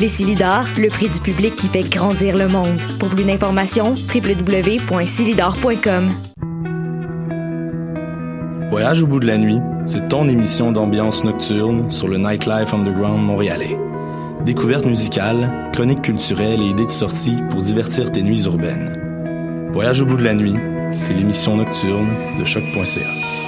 Les Silidors, le prix du public qui fait grandir le monde. Pour plus d'informations, www.silidor.com. Voyage au bout de la nuit, c'est ton émission d'ambiance nocturne sur le Nightlife Underground montréalais. Découvertes musicales, chroniques culturelles et idées de sortie pour divertir tes nuits urbaines. Voyage au bout de la nuit, c'est l'émission nocturne de choc.ca.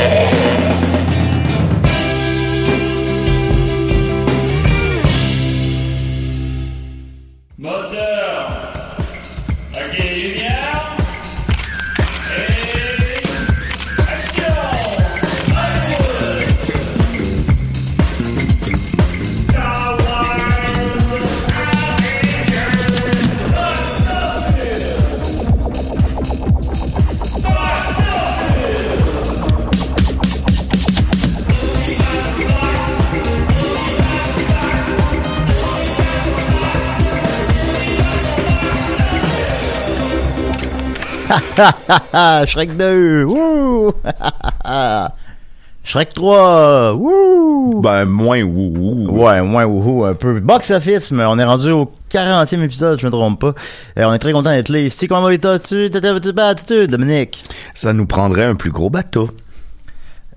Shrek 2, wouh! Shrek 3, wouh! Ben, moins wouhou. Ouais, moins wouhou, un peu. Box office, mais on est rendu au 40e épisode, je me trompe pas. Euh, on est très content d'être là ici. Comment vas-tu, tu Dominique? Ça nous prendrait un plus gros bateau.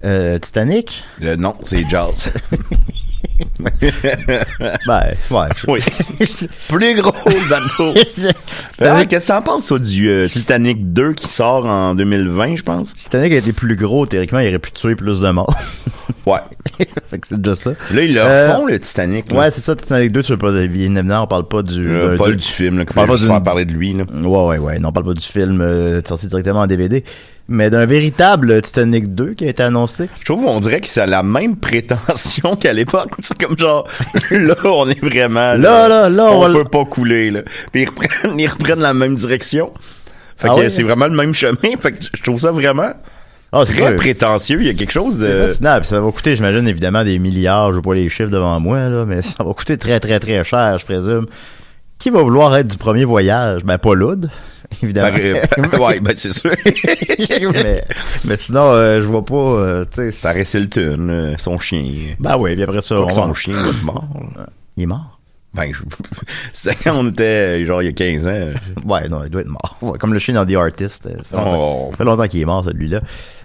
Euh, Titanic? Euh, non, c'est Jazz. ben, ouais. je- oui. plus gros le bateau. Ah, Qu'est-ce que t'en penses, ça, du euh, Titanic 2 qui sort en 2020, je pense? Titanic a été plus gros, théoriquement, il aurait pu tuer plus de morts. Ouais. fait que c'est déjà ça. Là, ils le Euh, refont, le Titanic. là. Ouais, c'est ça, Titanic 2, tu veux pas, bien évidemment, on parle pas du... Euh, d'un- pas du film, là, on parle pas faire parler de lui, là. Ouais, ouais, ouais. Non, on parle pas du film euh, sorti directement en DVD, mais d'un véritable Titanic 2 qui a été annoncé. Je trouve, on dirait que ça a la même prétention qu'à l'époque. C'est comme genre, là, on est vraiment, Là, là, là, on, on peut pas couler, là. Puis ils reprennent, ils reprennent la même direction. Fait Ah que c'est vraiment le même chemin. Fait que je trouve ça vraiment Ah, c'est très sûr. prétentieux. Il y a quelque chose de... fascinant. Puis ça va coûter, j'imagine, évidemment, des milliards. Je vois pas les chiffres devant moi, là, mais ça va coûter très, très, très cher, je présume. Qui va vouloir être du premier voyage? Ben, pas Loud, évidemment. Ben, ouais, ben c'est sûr. mais, mais sinon, euh, je vois pas, euh, tu sais. Paris Hilton, euh, son chien. Ben oui, puis après ça, on son chien va être mort. Il est mort? Ben, je... c'était quand on était, genre, il y a 15 ans. Ouais, non, il doit être mort. Ouais, Comme le chien dans The Artist. euh, Ça fait longtemps, Oh. ça fait longtemps qu'il est mort, celui-là.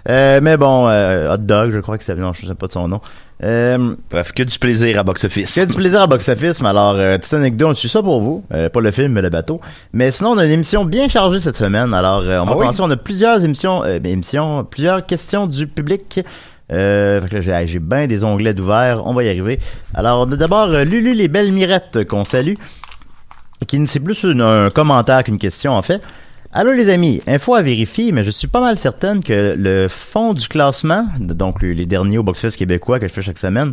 Euh, mais bon, euh, Hot Dog, je crois que c'est... Non, je sais pas de son nom. Euh, Bref, que du plaisir à box-office. que du plaisir à box-office, mais alors, euh, Titanic 2, on suit ça pour vous. Euh, pas le film, mais le bateau. Mais sinon, on a une émission bien chargée cette semaine. Alors, euh, on va Ah oui? commencer. On a plusieurs émissions, émissions, plusieurs questions du public. Euh, j'ai, bien des onglets d'ouvert. On va y arriver. Alors, d'abord euh, Lulu les belles mirettes qu'on salue. Qui c'est plus un commentaire qu'une question en fait. Allô les amis, info à vérifier, mais je suis pas mal certaine que le fond du classement, donc les, les derniers au box-office québécois que je fais chaque semaine,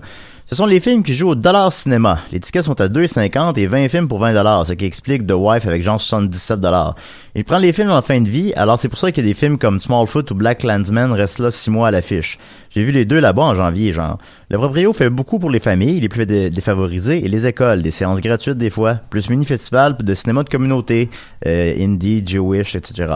Ce sont les films qui jouent au dollar cinéma. Les tickets sont à 2,50 et 20 films pour 20 dollars, ce qui explique The Wife avec genre 77 dollars. Il prend les films en fin de vie, alors c'est pour ça que des films comme Smallfoot ou Black Landsman restent là 6 mois à l'affiche. J'ai vu les deux là-bas en janvier, genre. Le proprio fait beaucoup pour les familles, les plus dé- défavorisées et les écoles, des séances gratuites des fois, plus mini-festivals de cinéma de communauté, euh, indie, Jewish, etc.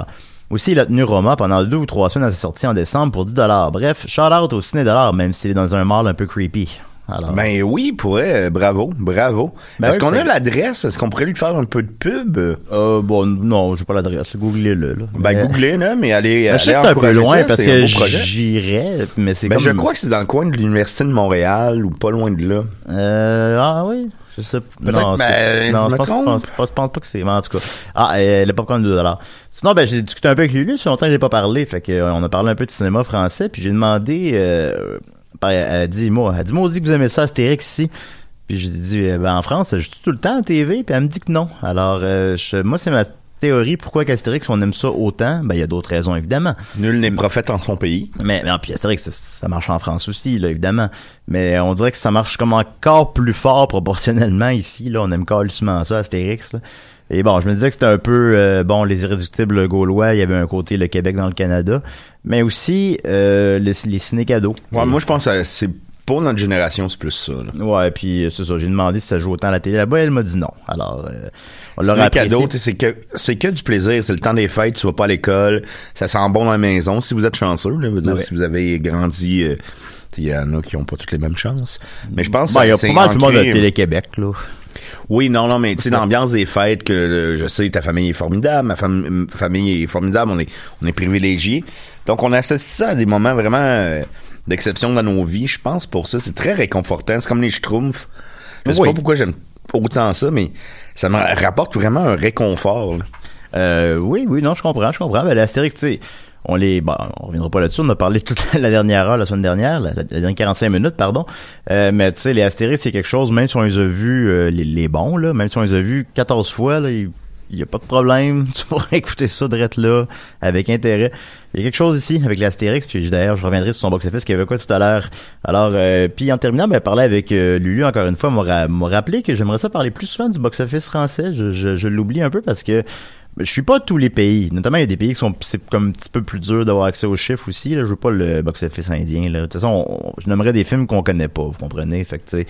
Aussi, il a tenu Roma pendant deux ou trois semaines à sa sortie en décembre pour 10 dollars. Bref, shout out au ciné dollar, même s'il est dans un mall un peu creepy. Alors, Ben oui, pourrait. euh, bravo, bravo. Ben Est-ce oui, qu'on a l'adresse? Est-ce qu'on pourrait lui faire un peu de pub? euh, bon, non, j'ai pas l'adresse. Googlez-le, là. Ben, Mais- googlez, là, mais allez, Ben, je sais allez que c'est un peu loin ça, parce que j'irais, mais c'est Ben, comme... je crois que c'est dans le coin de l'Université de Montréal ou pas loin de là. Euh, ah oui, je sais pas. Non, ben, non je pense, pense- pas que c'est. mais En tout cas. Ah, euh, le popcorn de 2 Sinon, ben, j'ai discuté un peu avec Lulu. Ça fait longtemps que j'ai pas parlé. Fait que, euh, on a parlé un peu de cinéma français. Puis j'ai demandé, euh, elle dit, moi, elle dit, moi, dit que vous aimez ça, Astérix ici. Puis j'ai dit, euh, ben, en France, je tout le temps à TV. Puis elle me dit que non. Alors, euh, je- moi, c'est ma théorie. Pourquoi qu'Astérix, on aime ça autant? Ben, il y a d'autres raisons, évidemment. Nul n'est prophète en son pays. Mais, mais puis Astérix, ça, ça marche en France aussi, là, évidemment. Mais on dirait que ça marche comme encore plus fort proportionnellement ici. Là, on aime carrément ça, Astérix. Là. Et bon, je me disais que c'était un peu, euh, bon, les irréductibles gaulois, il y avait un côté le Québec dans le Canada, mais aussi euh, les, les ciné-cadeaux. Ouais, moi, je pense que c'est pour notre génération, c'est plus ça. Là. Ouais, puis euh, c'est ça, j'ai demandé si ça joue autant à la télé là-bas, elle m'a dit non. Alors, euh, on leur C'est a cadeau, c'est que c'est que du plaisir. C'est le temps des fêtes, tu vas pas à l'école, ça sent bon dans la maison. Si vous êtes chanceux, là, veut dire, Ouais. si vous avez grandi, euh, il y en a qui ont pas toutes les mêmes chances. Mais je pense Ben, il y a que c'est pas mal tout le monde de ancré- Télé-Québec, là. Oui, non, non, mais tu sais, l'ambiance des fêtes, que euh, je sais, ta famille est formidable, ma fam- famille est formidable, on est, on est privilégiés. Donc, on associe ça à des moments vraiment euh, d'exception dans nos vies. Je pense pour ça, c'est très réconfortant. C'est comme les schtroumpfs. Je sais Oui. pas pourquoi j'aime autant ça, mais ça me rapporte vraiment un réconfort. là. Euh, oui, oui, non, je comprends, je comprends. Ben, l'Astérix, tu sais, on les, bon, on reviendra pas là-dessus. On a parlé toute la dernière heure, la semaine dernière, la, dernière 45 minutes, pardon. Euh, mais tu sais, les Astérix, c'est quelque chose, même si on les a vus, euh, les, les bons, là, même si on les a vus 14 fois, là, il il y a pas de problème. Tu pourrais écouter ça direct là, avec intérêt. Il y a quelque chose ici avec l'Astérix, puis d'ailleurs, je reviendrai sur son box-office qui avait quoi tout à l'heure. Alors, euh, puis en terminant, ben, parler avec euh, Lulu encore une fois, m'a rappelé que j'aimerais ça parler plus souvent du box-office français. Je, je, je l'oublie un peu parce que je suis pas tous les pays. Notamment, il y a des pays qui sont comme un petit peu plus dur d'avoir accès aux chiffres aussi. Là. Je veux pas le box-office indien. De toute façon, on- je nommerais des films qu'on connaît pas, vous comprenez? Fait.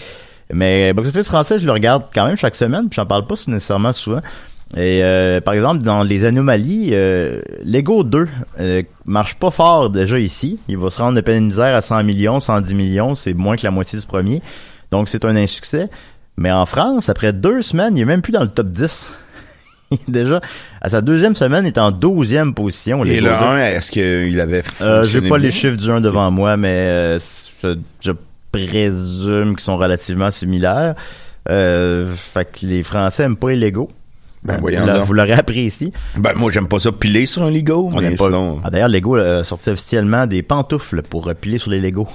Mais box-office français, je le regarde quand même chaque semaine, puis j'en parle pas nécessairement souvent. Et euh, par exemple, dans les anomalies, euh, Lego 2 euh, marche pas fort déjà ici. Il va se rendre de peine misère à 100 millions, 110 millions, c'est moins que la moitié du premier. Donc c'est un insuccès. Mais en France, après deux semaines, il est même plus dans le top 10. déjà, à sa deuxième semaine, il est en 12e position. Et le 2. 1, est-ce qu'il avait Euh, j'ai pas bien? les chiffres du 1 devant moi, mais euh, je, je présume qu'ils sont relativement similaires. Euh, fait que les Français aiment pas les Lego. Ben, l'a- donc. vous l'aurez appris ici. Ben, moi, j'aime pas ça piler sur un Lego. Aime pas. sinon- Ah, D'ailleurs, Lego a sorti officiellement des pantoufles pour euh, piler sur les Lego.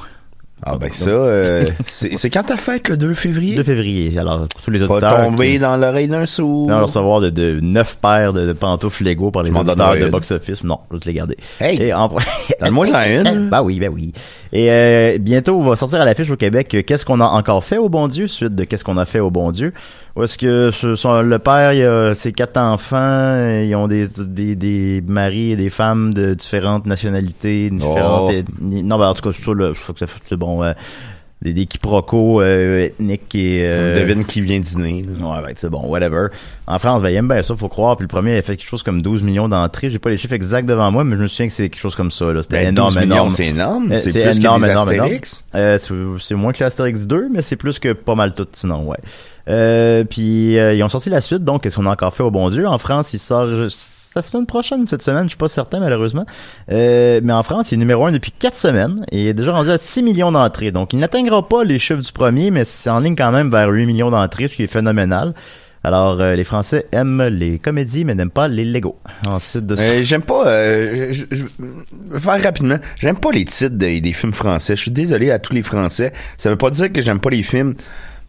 Ah, ben, ça, euh, c'est quand ta fête, le 2 février? 2 février. Alors, pour tous les Pas auditeurs. tomber qui- dans l'oreille d'un sourd. Non, recevoir de, de 9 paires de, de pantoufles Lego par les Je auditeurs de box-office. Non, je vais te les garder. Hey! Et en... Donne-moi une. bah oui, bah oui. Et euh, bientôt, on va sortir à l'affiche au Québec Qu'est-ce qu'on a encore fait au bon Dieu, suite de Qu'est-ce qu'on a fait au bon Dieu? Où est-ce que son- le père, il a ses quatre enfants, ils ont des, des, des maris et des femmes de différentes nationalités, différentes... Oh. ethnies. Non, ben en tout cas, c'est ça, là, je crois que ça fait- c'est bon... euh, des, des quiproquos euh, ethniques et... euh, Devine qui vient dîner. là. Ouais, ben, c'est bon, whatever. En France, ben, il aime bien ça, faut croire. Puis le premier, il a fait quelque chose comme 12 millions d'entrées. J'ai pas les chiffres exacts devant moi, mais je me souviens que c'est quelque chose comme ça, là. C'était Ben, énorme, 12 millions, énorme. c'est énorme. Euh, C'est plus énorme, que énorme, énorme. Euh, c'est c'est moins que l'Astérix 2, mais c'est plus que pas mal tout, sinon, ouais. Euh, puis euh, ils ont sorti la suite, donc qu'est-ce qu'on a encore fait au bon Dieu? En France, il sort la semaine prochaine, cette semaine, je suis pas certain malheureusement. Euh, mais en France, il est numéro un depuis quatre semaines et il est déjà rendu à 6 millions d'entrées. Donc il n'atteindra pas les chiffres du premier, mais c'est en ligne quand même vers 8 millions d'entrées, ce qui est phénoménal. Alors, euh, les Français aiment les comédies, mais n'aiment pas les Lego. Ensuite de ça. Euh, j'aime pas. Euh, je, je- faire rapidement. J'aime pas les titres des, des films français. Je suis désolé à tous les Français. Ça veut pas dire que j'aime pas les films,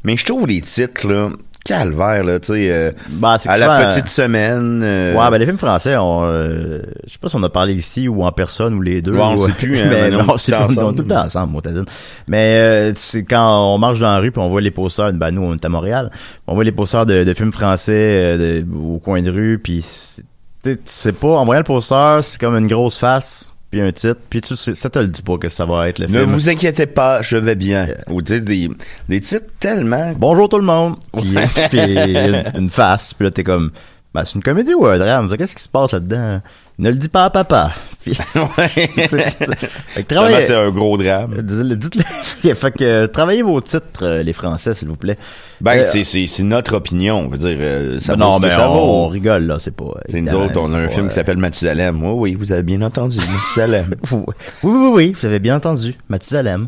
mais je trouve les titres là calvaire, là, tu sais, euh, c'est que à la petite semaine. euh, Ouais, ben les films français, on, euh, je sais pas si on a parlé ici ou en personne ou les deux. Ouais, on ou- sait plus, hein, mais mais on sait plus, on est ensemble. tout le temps ensemble. Mais euh, c'est quand on marche dans la rue puis on voit les posters, ben nous on est à Montréal, on voit les posters de, de films français euh, de- au coin de rue puis c'est- pas, en voyant le poster, c'est comme une grosse face puis un titre, puis tu sais, ça te le dit pas que ça va être le Ne film. vous inquiétez pas, je vais bien. Ou tu sais, des, des titres tellement... Bonjour tout le monde. Puis, puis une, une face. Puis là, t'es comme, ben, c'est une comédie ou un drame? Qu'est-ce qui se passe là-dedans? Ne le dis pas à papa. Puis, c'est- un gros drame. Dites-le- dites-le. fait que euh, travaillez vos titres, euh, les Français, s'il vous plaît. Ben, Euh, c'est, notre opinion. On veut dire, euh, ça non, mais on, rigole, là, c'est pas. C'est nous autres, on a un film qui s'appelle Mathusalem. Oui, oui, vous avez bien entendu, Mathusalem. Oui, oui, oui, vous avez bien entendu. Mathusalem.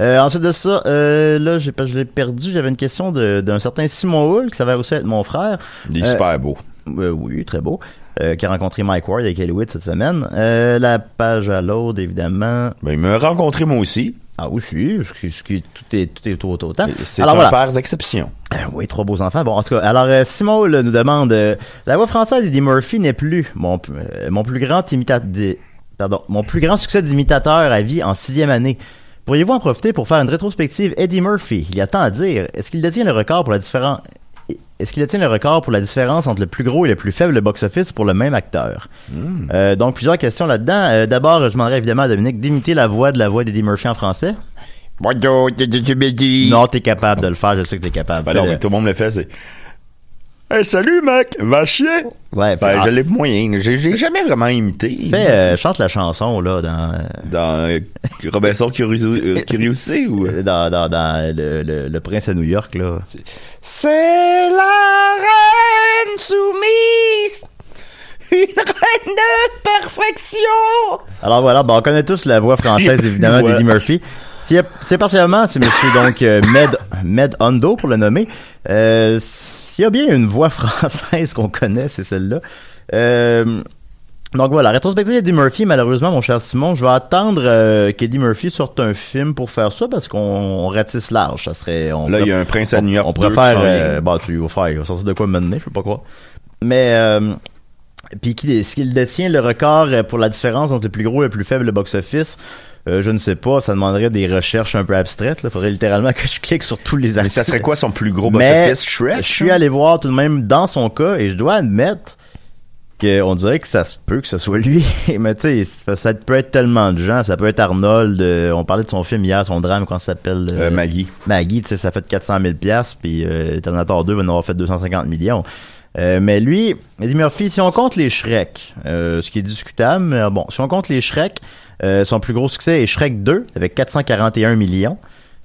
Euh, ensuite de ça, euh, là, j'ai, je l'ai perdu. J'avais une question de- d'un certain Simon Hull, qui s'avère aussi être mon frère. Il est Euh, super beau. Euh, oui, très beau. Euh, qui a rencontré Mike Ward avec Hollywood cette semaine. Euh, la page à l'autre, évidemment. Ben, il m'a rencontré moi aussi. Ah aussi, ce qui, tout est tout est tout autant. C'est un voilà. père d'exception. Euh, oui, trois beaux enfants. Bon, en tout cas, alors Simon là, nous demande la voix française d'Eddie Murphy n'est plus mon mon plus grand imitateur pardon mon plus grand succès d'imitateur à vie en sixième année. Pourriez-vous en profiter pour faire une rétrospective Eddie Murphy? Il y a tant à dire. Est-ce qu'il détient le record pour la différence est-ce qu'il détient le record pour la différence entre le plus gros et le plus faible box-office pour le même acteur? Euh, donc, plusieurs questions là-dedans. Euh, D'abord, je demanderais évidemment à Dominique d'imiter la voix de la voix d'Eddie Murphy en français. Non, t'es capable de le faire, je sais que t'es capable. Ben non, mais tout le monde le fait, c'est... Hey, salut, mec! Va chier! Ouais, Ben, je l'ai moyen. J'ai, j'ai jamais vraiment imité. Fais, euh, chante la chanson, là, dans, euh, Dans euh, Robinson Curiosité, euh, Curiosité ou... dans, dans, dans le, le, le Prince à New York, là. C'est la reine soumise! Une reine de perfection! Alors voilà, bon, on connaît tous la voix française, évidemment, Ouais. d'Eddie Murphy. C'est particulièrement, c'est monsieur, donc, Med, Med Hondo, pour le nommer. Euh, S'il y a bien une voix française qu'on connaît, c'est celle-là. Euh, donc voilà, rétrospective d'Eddie Murphy, malheureusement, mon cher Simon, je vais attendre euh, qu'Eddie Murphy sorte un film pour faire ça, parce qu'on on ratisse large. Ça serait... On Là, il y a un prince à New York On 2 qui préfère... Euh, bah, tu vas faire, il va sortir de quoi mener, je sais pas quoi. Mais... Euh, puis qu'il détient le record euh, pour la différence entre le plus gros et le plus faible box-office? Euh, je ne sais pas, ça demanderait des recherches un peu abstraites. Il faudrait littéralement que je clique sur tous les Mais articles. ça serait quoi son plus gros Mais box-office? Shrek? Je suis allé voir tout de même dans son cas et je dois admettre qu'on dirait que ça se peut que ce soit lui. Mais tu sais, ça, ça peut être tellement de gens. Ça peut être Arnold. euh, on parlait de son film hier, son drame, comment ça s'appelle? Euh, Maggie. Maggie, tu sais, ça fait 400 000 pièces puis euh, Terminator 2 va en avoir fait 250 millions. Euh, mais lui, Eddie Murphy, si on compte les Shrek, euh, ce qui est discutable, mais bon, si on compte les Shrek, euh, son plus gros succès est Shrek 2 avec 441 millions.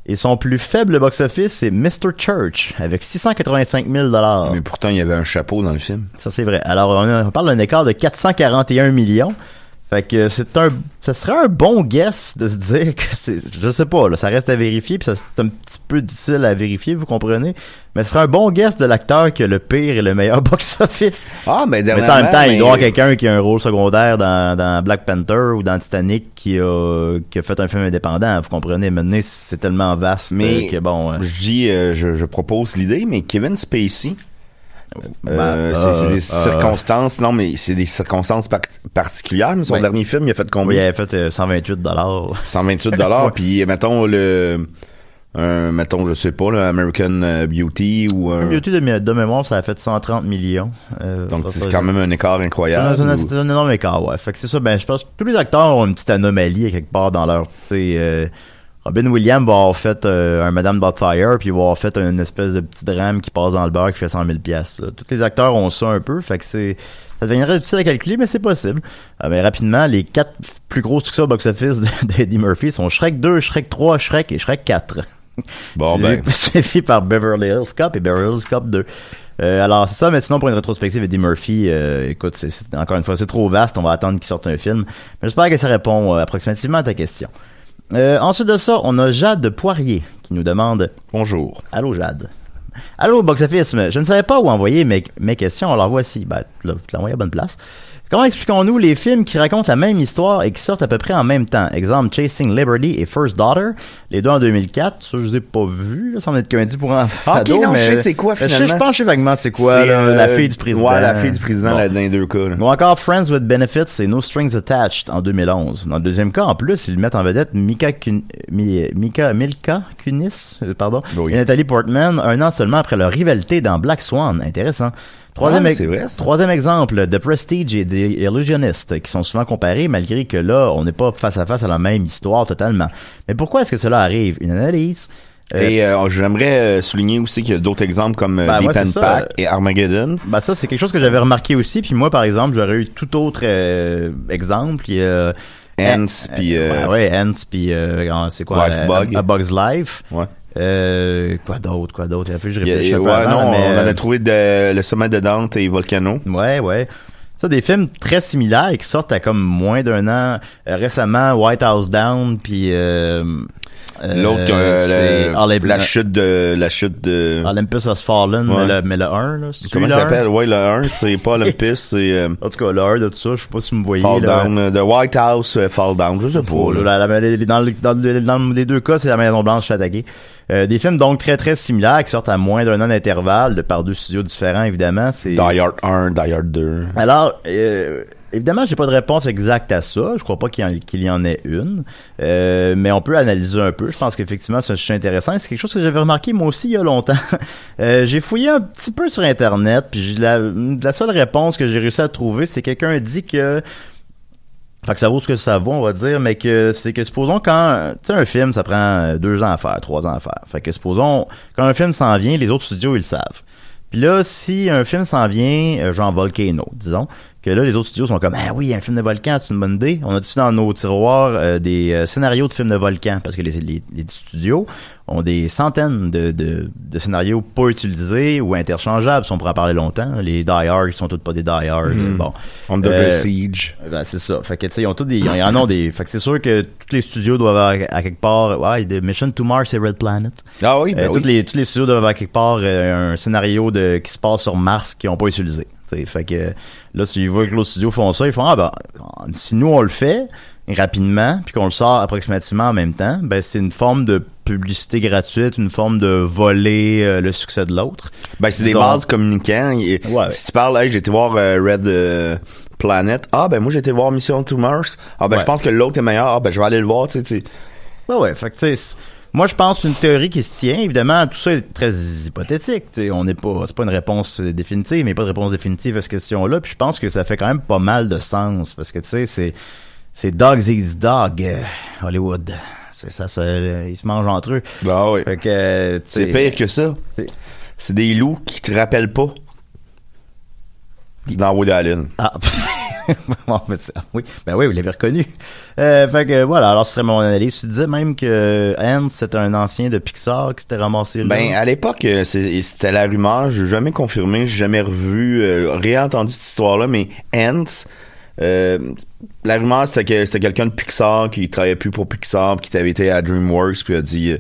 Et son plus faible box-office, c'est Mr. Church avec 685 000 Mais pourtant, il y avait un chapeau dans le film. Ça, c'est vrai. Alors, on, a- on parle d'un écart de 441 millions. Fait que c'est un, ça serait un bon guess de se dire que c'est, je sais pas, là, ça reste à vérifier, puis ça, c'est un petit peu difficile à vérifier, vous comprenez. Mais ce serait un bon guess de l'acteur qui a le pire et le meilleur box-office. Ah, mais Mais en même temps, il doit y avoir quelqu'un qui a un rôle secondaire dans, dans Black Panther ou dans Titanic qui a, qui a fait un film indépendant, vous comprenez. Maintenant, c'est tellement vaste Mais que bon. euh, je dis, euh, je, je propose l'idée, mais Kevin Spacey, euh, bah, c'est c'est euh, des euh, circonstances, non, mais c'est des circonstances par- particulières. Mais son dernier film, il a fait oui, il combien? avait fait euh, 128 dollars. 128 dollars. Puis mettons le, un, mettons, je sais pas, le American euh, Beauty ou un. Beauty de, mé- de mémoire, ça a fait 130 millions. Euh, Donc c'est quand même un écart C'est incroyable. un, ou- c'est un énorme écart, ouais. Fait que c'est ça, ben, je pense que tous les acteurs ont une petite anomalie à quelque part dans leur, tu sais, euh, Robin Williams va avoir fait euh, un Madame Doubtfire, puis va avoir fait une espèce de petit drame qui passe dans le beurre qui fait 100 000 pièces. Tous les acteurs ont ça un peu, fait que c'est, ça deviendrait difficile à calculer, mais c'est possible. Euh, mais rapidement, les quatre plus gros succès au box-office de- d'Eddie Murphy sont Shrek 2, Shrek 3, Shrek et Shrek 4. Bon, ben. Suivi par Beverly Hills Cop et Beverly Hills Cop 2. Euh, alors, c'est ça, mais sinon, pour une rétrospective, Eddie Murphy, euh, écoute, c'est, c'est- encore une fois, c'est trop vaste, on va attendre qu'il sorte un film. Mais j'espère que ça répond euh, approximativement à ta question. Euh, ensuite de ça, on a Jade Poirier qui nous demande Bonjour. Allô Jade. Allô, Box Office, je ne savais pas où envoyer mes, mes questions, alors voici. Ben, là, tu l'as envoyé à bonne place. Comment expliquons-nous les films qui racontent la même histoire et qui sortent à peu près en même temps? Exemple, Chasing Liberty et First Daughter, les deux en 2004. Ça, je les ai pas vus. Ça est qu'un dit pour un Ah, ok, non, je sais c'est quoi, Je, finalement. je pense que je sais vaguement c'est quoi, euh, la fille du président. Ouais, la fille du président Bon. là, dans les deux cas. là. Ou encore Friends with Benefits et No Strings Attached en 2011. Dans le deuxième cas, en plus, ils mettent en vedette Mika, Kun- Mi- Mika Milka Kunis, euh, pardon, Oui. et Nathalie Portman, un an seulement après leur rivalité dans Black Swan. Intéressant. Troisième, Ah, ex- vrai, troisième exemple, The Prestige et The Illusionist, qui sont souvent comparés, malgré que là, on n'est pas face à face à la même histoire totalement. Mais pourquoi est-ce que cela arrive? Une analyse. euh, Et euh, j'aimerais euh, souligner aussi qu'il y a d'autres exemples comme Ben, Deep and. Pack et Armageddon. Ben ça, c'est quelque chose que j'avais remarqué aussi. Puis moi, par exemple, j'aurais eu tout autre euh, exemple. A Ants, puis, ouais, Ants, puis ah, c'est quoi Life Bug. A, A Bug's Life. Ouais. Euh, quoi d'autre, quoi d'autre? Je y a- un peu ouais, avant, non, mais, on en euh, a trouvé de, le sommet de Dante et Volcano. Ouais, ouais. Ça, des films très similaires et qui sortent à comme moins d'un an. Euh, récemment, White House Down, puis euh, euh, L'autre, euh, c'est le- Olymp- la chute de, la chute de, Olympus Has Fallen, Ouais. mais, le, mais le 1, là. c'est comment ça le s'appelle? 1? Ouais, le 1, c'est pas Olympus, c'est, euh, En tout cas, le 1 de tout ça, je sais pas si vous me voyez. Fall là. Down, euh, The White House, euh, Fall Down, je sais pas. Là. la- la- dans, le- dans le- dans les deux cas, c'est la Maison Blanche qui fait attaquer. Euh, des films donc très très similaires qui sortent à moins d'un an d'intervalle, de par deux studios différents évidemment. C'est Die Hard 1, Die Hard 2. alors, euh, évidemment, j'ai pas de réponse exacte à ça. Je crois pas qu'il y y en ait une. Euh, mais on peut analyser un peu. Je pense qu'effectivement, c'est un sujet intéressant. C'est quelque chose que j'avais remarqué moi aussi il y a longtemps. Euh, j'ai fouillé un petit peu sur Internet, puis la, la seule réponse que j'ai réussi à trouver, c'est quelqu'un dit que fait que ça vaut ce que ça vaut, on va dire, mais que c'est que supposons quand, tu sais, un film, ça prend euh, deux ans à faire, trois ans à faire. Fait que supposons, quand un film s'en vient, les autres studios, ils le savent. Puis là, si un film s'en vient, euh, genre Volcano, disons, que là, les autres studios sont comme, ah oui, un film de volcan, c'est une bonne idée. On a dessus dans nos tiroirs euh, des euh, scénarios de films de volcan, parce que les, les, les studios ont des centaines de, de, de scénarios pas utilisés ou interchangeables, si on pourrait en parler longtemps. Les Die Hard, ils sont tous pas des Die Hard. Mhm. Bon. Under Euh, Siege. ben, c'est ça. Fait que, tu sais, ils ont tous des, ils en ont des, fait que c'est sûr que tous les studios doivent avoir à quelque part, ouais, de Mission to Mars et Red Planet. Ah oui, ben Euh, oui. les, tous les studios doivent avoir à quelque part euh, un scénario de, qui se passe sur Mars qu'ils n'ont pas utilisé. Tu sais. Fait que, là, si tu vois que l'autre studio font ça, ils font, ah ben, si nous on le fait, rapidement, puis qu'on le sort approximativement en même temps, ben, c'est une forme de publicité gratuite, une forme de voler euh, le succès de l'autre. Ben, c'est des bases communicants. Et- Ouais. Si tu parles, hey, j'ai été voir euh, Red euh, Planet. Ah, ben, moi, j'ai été voir Mission to Mars. Ah, ben, Ouais. je pense que l'autre est meilleur. Ah, ben, je vais aller le voir, tu sais. Ouais, ouais. Fait que, tu sais, moi, je pense que c'est une théorie qui se tient. Évidemment, tout ça est très hypothétique. Tu sais, on n'est pas, c'est pas une réponse euh, définitive, mais pas de réponse définitive à cette question-là. Puis je pense que ça fait quand même pas mal de sens parce que, tu sais, c'est, c'est Dogs Eats Dog, euh, Hollywood. C'est ça, ça, euh, ils se mangent entre eux. Ah, oui. Fait que, tu C'est pire que ça. C'est des loups qui te rappellent pas. Dans Wood Allen. Ah. Bon, ben, oui, ben oui, vous l'avez reconnu. Euh, fait que voilà, alors ce serait mon analyse. Tu disais même que Hans, c'est un ancien de Pixar qui s'était ramassé là. Ben, à l'époque, euh, c'était la rumeur. J'ai jamais confirmé, j'ai jamais revu, euh, réentendu cette histoire-là, mais Ants, euh, la rumeur, c'était que c'était quelqu'un de Pixar qui travaillait plus pour Pixar, puis qui avait été à DreamWorks, puis a dit,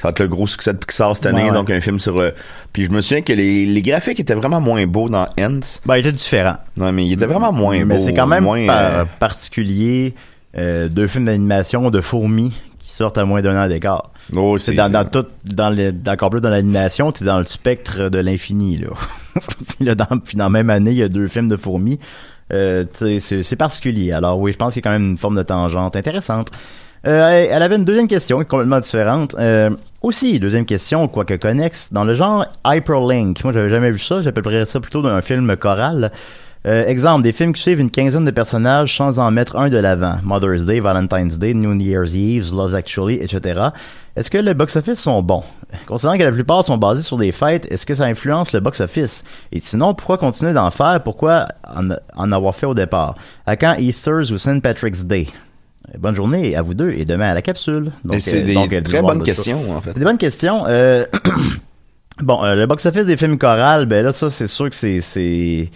ça va être le gros succès de Pixar cette année, Ouais, ouais. donc un film sur... euh, puis je me souviens que les, les graphiques étaient vraiment moins beaux dans Ants. Ben, il était différent. Non, mais il était vraiment moins beau. Mais c'est quand même moins, par- euh, particulier euh, deux films d'animation de fourmis qui sortent à moins d'un an d'écart. oh, C'est dans, dans tout, dans le, encore plus dans l'animation, t'es dans le spectre de l'infini, là. puis là, dans, puis dans la même année, il y a deux films de fourmis. Euh, c'est, particulier. Alors oui, je pense qu'il y a quand même une forme de tangente intéressante. Euh, elle elle avait une deuxième question complètement différente. Euh, aussi, deuxième question, quoique connexe, dans le genre Hyperlink. Moi, j'avais jamais vu ça. J'appellerais ça plutôt d'un film choral. Euh, exemple, des films qui suivent une quinzaine de personnages sans en mettre un de l'avant. Mother's Day, Valentine's Day, New Year's Eve, Love's Actually, etc. Est-ce que le box-office sont bons? Considérant que la plupart sont basés sur des fêtes, est-ce que ça influence le box-office? Et sinon, pourquoi continuer d'en faire? Pourquoi en, en avoir fait au départ? À quand Easter's ou St. Patrick's Day? Bonne journée à vous deux et demain à la capsule. Et c'est euh, des donc, euh, très bonnes questions, en fait. c'est des bonnes questions. Euh, bon, euh, le box-office des films chorales, ben là, ça, c'est sûr que c'est, c'est,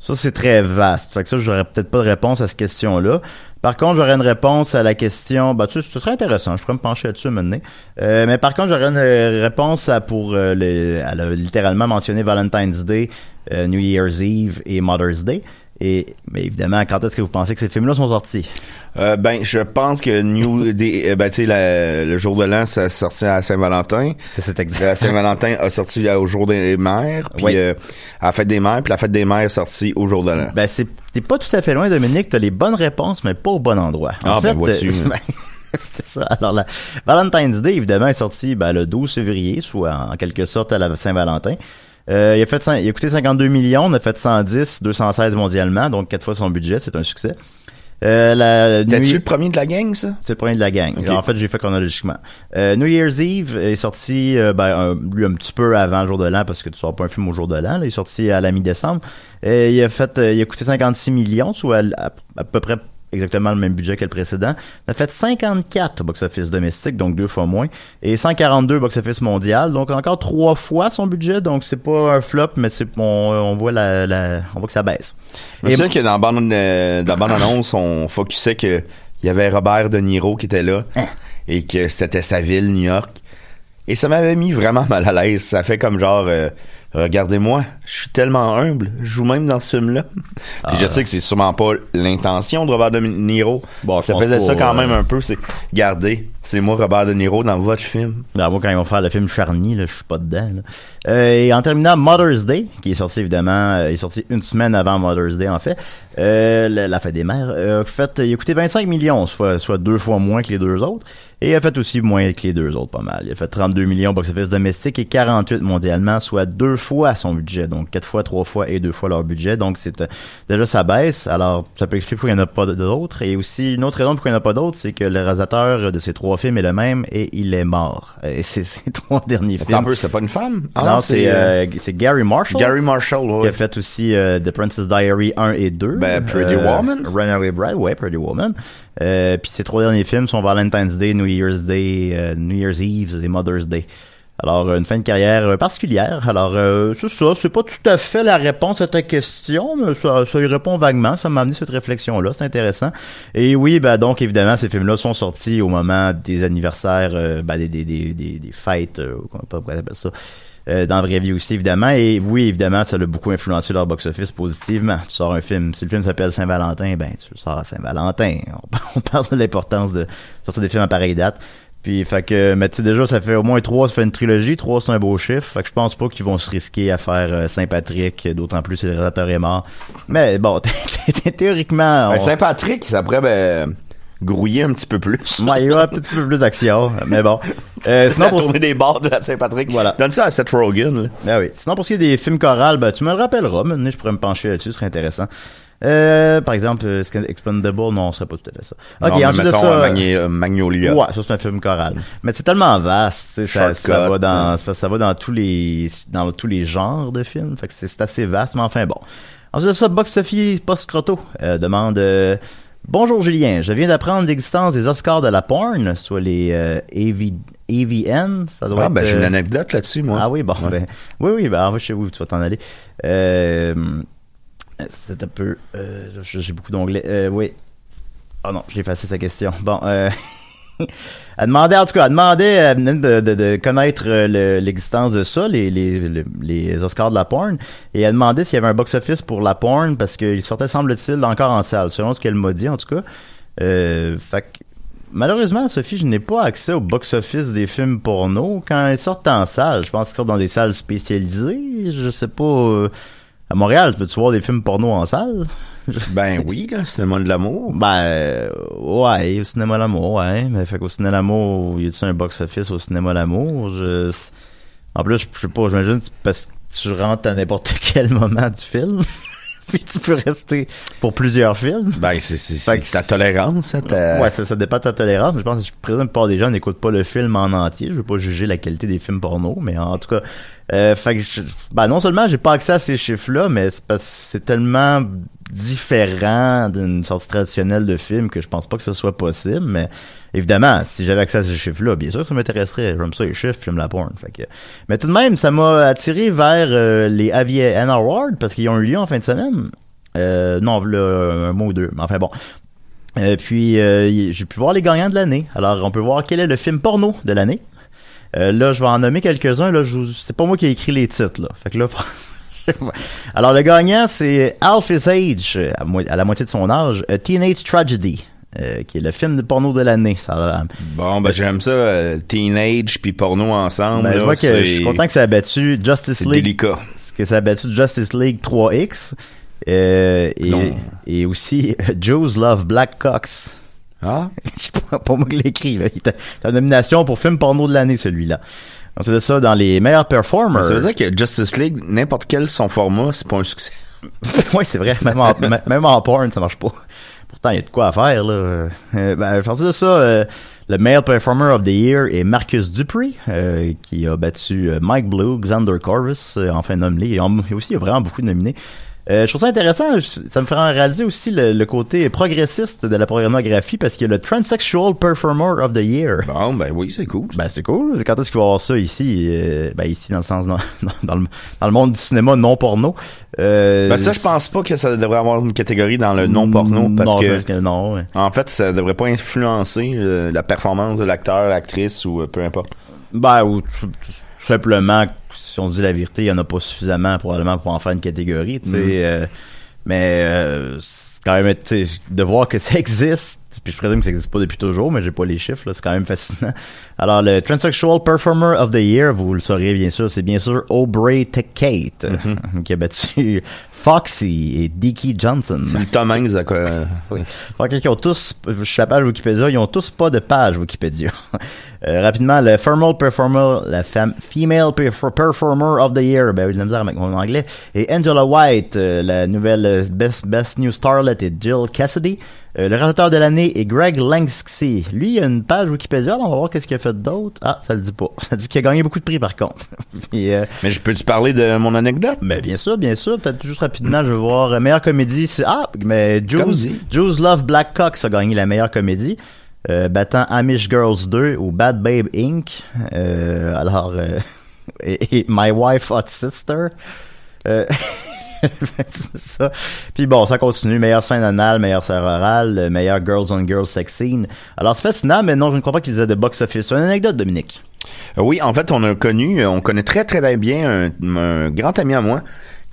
Ça, c'est très vaste. Fait que ça, j'aurais peut-être pas de réponse à cette question-là. Par contre, j'aurais une réponse à la question. Bah, tu sais, ce serait intéressant. Je pourrais me pencher là-dessus maintenant. Euh, mais par contre, j'aurais une réponse à pour euh, les. Elle a littéralement mentionné Valentine's Day, euh, New Year's Eve et Mother's Day. Et mais évidemment, quand est-ce que vous pensez que ces films-là sont sortis? Euh, ben, je pense que New, des, euh, ben, tu sais, la- le jour de l'an, ça sorti à Saint-Valentin. C'est exact. La Saint-Valentin a sorti au jour des mères, puis Oui. euh, à la fête des mères, puis la fête des mères est sortie au jour de l'an. Ben, c'est t'es pas tout à fait loin, Dominique. T'as les bonnes réponses, mais pas au bon endroit. Ah, ben, vois-tu. euh, c'est ça. Alors, la Valentine's Day, évidemment, est sorti ben, le 12 février, soit en quelque sorte à la Saint-Valentin. Euh, il, a fait, il a coûté 52 millions, on a fait 110, 216 mondialement, donc quatre fois son budget, c'est un succès. Euh, la T'as-tu New- le premier de la gang, ça? c'est le premier de la gang. En fait, j'ai fait chronologiquement. Euh, New Year's Eve est sorti, euh, ben, un, lui un petit peu avant le jour de l'an parce que tu sors pas un film au jour de l'an. là. Il est sorti à la mi-décembre. Il a fait, il a coûté 56 millions, soit à, à peu près exactement le même budget que le précédent. Il a fait 54 au box-office domestique, donc deux fois moins, et 142 au box-office mondial, donc encore trois fois son budget. Donc c'est pas un flop, mais c'est on, on voit la, la- on voit que ça baisse. Je me souviens que dans la bande, euh, dans la bande annonce, on focusait que il y avait Robert De Niro qui était là Hein? et que c'était sa ville, New York. Et ça m'avait mis vraiment mal à l'aise. Ça fait comme genre, euh, regardez-moi, je suis tellement humble, je joue même dans ce film-là. Ah. Puis je sais que c'est sûrement pas l'intention de Robert De Niro. Bon, ça faisait ça quand euh, même un peu. C'est, regardez, c'est moi Robert De Niro dans votre film. Ben, moi, quand ils vont faire le film Charny, là, je suis pas dedans. là. Euh, et en terminant, Mother's Day, qui est sorti évidemment, euh, est sorti une semaine avant Mother's Day en fait, euh, la, fête des mères, a fait, il a coûté 25 millions, soit, soit deux fois moins que les deux autres, et il a fait aussi moins que les deux autres, pas mal. Il a fait 32 millions box-office domestique et 48 mondialement, soit deux fois son budget, donc quatre fois, trois fois et deux fois leur budget, donc c'est euh, déjà ça baisse. Alors ça peut expliquer pourquoi il n'y en a pas d'autres, et aussi une autre raison pourquoi il n'y en a pas d'autres, c'est que le réalisateur de ces trois films est le même et il est mort. Et c'est ces trois derniers films. Attends un peu, c'est pas une femme? Ah non, c'est euh, c'est Gary Marshall. Gary Marshall, ouais. Qui a fait aussi euh, The Princess Diary 1 et 2. Ben, Pretty Euh, Woman. Runaway Bride, ouais, Pretty Woman. Euh, puis ces trois derniers films sont Valentine's Day, New Year's Day, euh, New Year's Eve et Mother's Day. Alors, une fin de carrière euh, particulière. Alors, euh, c'est ça. C'est pas tout à fait la réponse à ta question, mais ça, ça y répond vaguement. Ça m'a amené cette réflexion-là. C'est intéressant. Et oui, ben, donc, évidemment, ces films-là sont sortis au moment des anniversaires, euh, ben, des, des, des, des, fêtes, euh, comment on ça, euh, dans la vraie vie aussi, évidemment. Et oui, évidemment, ça a beaucoup influencé leur box-office positivement. Tu sors un film, si le film s'appelle Saint-Valentin, ben, tu le sors à Saint-Valentin. On parle de l'importance de sortir des films à pareille date. Puis, fait que, mais tu sais, déjà, ça fait au moins trois, ça fait une trilogie. Trois, c'est un beau chiffre. Fait que je pense pas qu'ils vont se risquer à faire euh, Saint-Patrick, d'autant plus si le réalisateur est mort. Mais bon, théoriquement, Ben, on- Saint-Patrick, ça pourrait ben, grouiller un petit peu plus. Ouais, il y aura peut-être un peu plus d'action, mais bon. Euh, sinon, pour... tournée des bars de la Saint-Patrick. Voilà. Donne ça à Seth Rogen. là. Ben oui. Sinon, pour ce qui est des films chorales, ben, tu me le rappelleras. Maintenant, je pourrais me pencher là-dessus, ce serait intéressant. Euh, par exemple, euh, Expendable, non, ce serait pas tout à fait ça. Ok, Non, mais ensuite de mettons, ça. euh, Magni- euh, Magnolia. Ouais, ça c'est un film choral. Mais c'est tellement vaste, tu sais, ça, va dans, ça va tous les, dans tous les genres de films. Fait que c'est c'est assez vaste, mais enfin bon. Ensuite de ça, Box Sophie Postcroto euh, demande euh, Bonjour Julien, je viens d'apprendre l'existence des Oscars de la porn, soit les euh, AV, AVN, ça doit Ah, être. ben, j'ai une anecdote là-dessus, moi. ah oui, bon, ben, oui, oui, ben, je sais où tu vas t'en aller. Euh, c'est un peu, euh, j'ai beaucoup d'onglets. Euh, oui. Oh non, j'ai effacé sa question. Bon, euh, elle demandait, en tout cas, elle demandait elle de, de, connaître euh, le- l'existence de ça, les, les, le- les Oscars de la porn, et elle demandait s'il y avait un box-office pour la porn, parce qu'il sortait, semble-t-il, encore en salle, selon ce qu'elle m'a dit, en tout cas. Euh, fait que, Malheureusement, Sophie, je n'ai pas accès au box-office des films porno. Quand ils sortent en salle, je pense qu'ils sortent dans des salles spécialisées. Je sais pas. euh, à Montréal, peux-tu voir des films porno en salle? Ben oui, là, cinéma de l'amour. Ben, euh, ouais, au cinéma L'amour, ouais. Mais fait qu'au cinéma L'amour, y a-tu un box-office au cinéma L'amour? Je... En plus, je sais pas, j'imagine parce que tu rentres à n'importe quel moment du film. Puis tu peux rester pour plusieurs films. Ben, c'est, c'est, ta tolérance, hein, ta- Ouais, ça, ça dépend de ta tolérance. Je pense que je présume que la plupart des gens n'écoutent pas le film en entier. Je veux pas juger la qualité des films porno, mais en tout cas, euh, fait que je- ben, non seulement j'ai pas accès à ces chiffres-là, mais c'est parce que c'est tellement différent d'une sortie traditionnelle de film que je pense pas que ce soit possible. Mais évidemment, si j'avais accès à ces chiffres-là, bien sûr que ça m'intéresserait. J'aime ça les chiffres, j'aime la porn. Fait que... Mais tout de même, ça m'a attiré vers euh, les AVN Awards parce qu'ils ont eu lieu en fin de semaine. Euh, non, là, un mois ou deux. Mais enfin bon. Euh, puis, euh, j'ai pu voir les gagnants de l'année. Alors, on peut voir quel est le film porno de l'année. Euh, là, je vais en nommer quelques-uns. Là, je c'est pas moi qui ai écrit les titres. Là. Fait que là, alors le gagnant, c'est Alf Is Age, euh, à, mo- à la moitié de son âge, A Teenage Tragedy, euh, qui est le film de porno de l'année. Bon, ben j'aime ça, euh, teenage puis porno ensemble. ben, je vois que je suis content que ça a battu Justice League. délicat. que ça a battu Justice League 3X. euh, et, aussi Joe's Love Black Cox. Ah? C'est pas, pas moi qui était- C'est la nomination pour film porno de l'année, celui-là. Ensuite de ça, dans les meilleurs performers. Ça veut dire que Justice League, n'importe quel son format, c'est pas un succès. oui, c'est vrai. Même en, m- même en porn, ça marche pas. Pourtant, il y a de quoi à faire, là. Euh, ben, à partir de ça, euh, le Male Performer of the Year est Marcus Dupree, euh, qui a battu Mike Blue, Xander Corvus, enfin nommé. Et aussi, il y a vraiment beaucoup de nominés. Euh, je trouve ça intéressant. Ça me fait réaliser aussi le, le côté progressiste de la programmographie parce qu'il y a le Transsexual Performer of the Year. Bon, ben oui, c'est cool. Ben c'est cool. Quand est-ce qu'il va y avoir ça ici? Euh, ben ici dans le sens dans, dans, le, dans le monde du cinéma non porno. Euh, Ben ça, je pense pas que ça devrait avoir une catégorie dans le non-porno parce non, que, que non. ouais. en fait, ça devrait pas influencer euh, la performance de l'acteur, l'actrice ou peu importe. Ben, ou tout simplement, si on se dit la vérité, il y en a pas suffisamment probablement pour en faire une catégorie, tu sais. Mhm. euh, mais euh, c'est quand même, de voir que ça existe, puis je présume que ça existe pas depuis toujours, mais j'ai pas les chiffres, c'est quand même fascinant. Alors, le Transsexual Performer of the Year, vous le saurez bien sûr, c'est bien sûr Aubrey Tekate, Mhm. qui a battu Foxy et Dickie Johnson. C'est le Tom Hanks quoi... oui. Fait qu'ils ont tous, je suis la page Wikipédia, ils ont tous pas de page Wikipédia. Euh, rapidement, le Female Performer, la femme, Female Perf- Performer of the Year, ben oui, de la misère avec mon anglais, et Angela White, euh, la nouvelle euh, Best, Best New Starlet et Jill Cassidy. Euh, le réalisateur de l'année est Greg Langsky. Lui, il a une page Wikipédia, là, on va voir qu'est-ce qu'il a fait d'autre. Ah, ça le dit pas. Ça dit qu'il a gagné beaucoup de prix par contre. Puis, euh, Mais je peux-tu parler de mon anecdote? ben bien sûr, bien sûr. Peut-être juste rapidement, je vais voir euh, meilleure comédie. c'est- Ah, mais. Juice Love Black Cox a gagné la meilleure comédie, battant Amish Girls 2 ou Bad Babe Inc. Euh, alors, euh, et, My Wife Hot Sister. Euh, ça. Puis bon, ça continue. Meilleure scène anale, meilleure scène orale, euh, meilleure Girls on Girls sex scene. Alors c'est fascinant, mais non, je ne crois pas qu'ils aient de box-office. C'est une anecdote, Dominique. Euh, Oui, en fait, on a connu, euh, on connaît très très bien un, grand ami à moi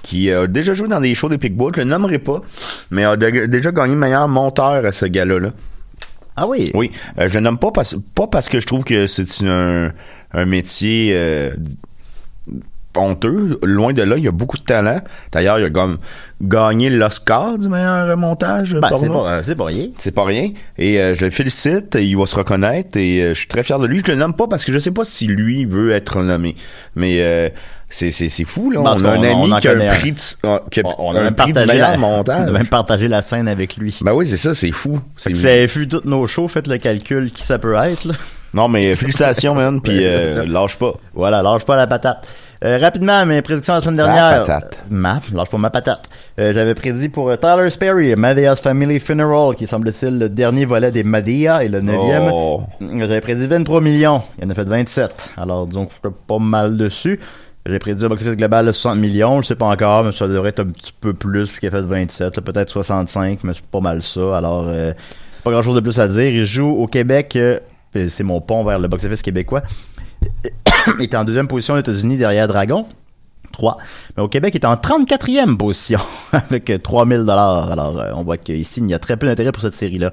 qui a déjà joué dans des shows des Pickbook, je le nommerai pas, mais a déjà gagné meilleur monteur à ce gars-là. Là. Ah oui? Oui, euh, je le nomme pas parce, pas parce que je trouve que c'est un, un métier euh, honteux. Loin de là, il y a beaucoup de talent. D'ailleurs, il a comme gagné l'Oscar du meilleur montage. Ben, c'est pas, euh, c'est pas rien. C'est pas rien. Et euh, je le félicite. Il va se reconnaître. Et je suis très fier de lui. Je le nomme pas parce que je sais pas si lui veut être nommé. Mais euh, c'est, fou, là. On a un ami on qui a connaît un un. prix de, qui a On, on un a même prix du partagé la, montage. on a même partagé la scène avec lui. Ben oui, c'est ça, c'est fou. C'est vu tous nos shows, faites le calcul qui ça peut être. Là. Non, mais félicitations, man. Puis euh, lâche pas. Voilà, lâche pas la patate. Euh, rapidement, mes prédictions la semaine dernière. patate. Euh, Ma, lâche pas ma patate. Euh, J'avais prédit pour euh, Tyler Sperry, Medea's Family Funeral, qui semble-t-il le dernier volet des Medea et le neuvième. Oh. J'avais prédit 23 millions. Il en a fait 27. Alors, disons que je suis pas mal dessus. J'ai prédit un box-office global de 60 millions. Je sais pas encore, mais ça devrait être un petit peu plus puisqu'il a fait 27. là, Peut-être 65, mais c'est pas mal ça. Alors, euh, pas grand-chose de plus à dire. Il joue au Québec. euh, c'est mon pont vers le box-office québécois. Il est en deuxième position aux États-Unis derrière Dragon. 3. Mais au Québec, il est en 34e position avec euh, 3000 dollars. Alors, euh, on voit qu'ici, il y a très peu d'intérêt pour cette série-là.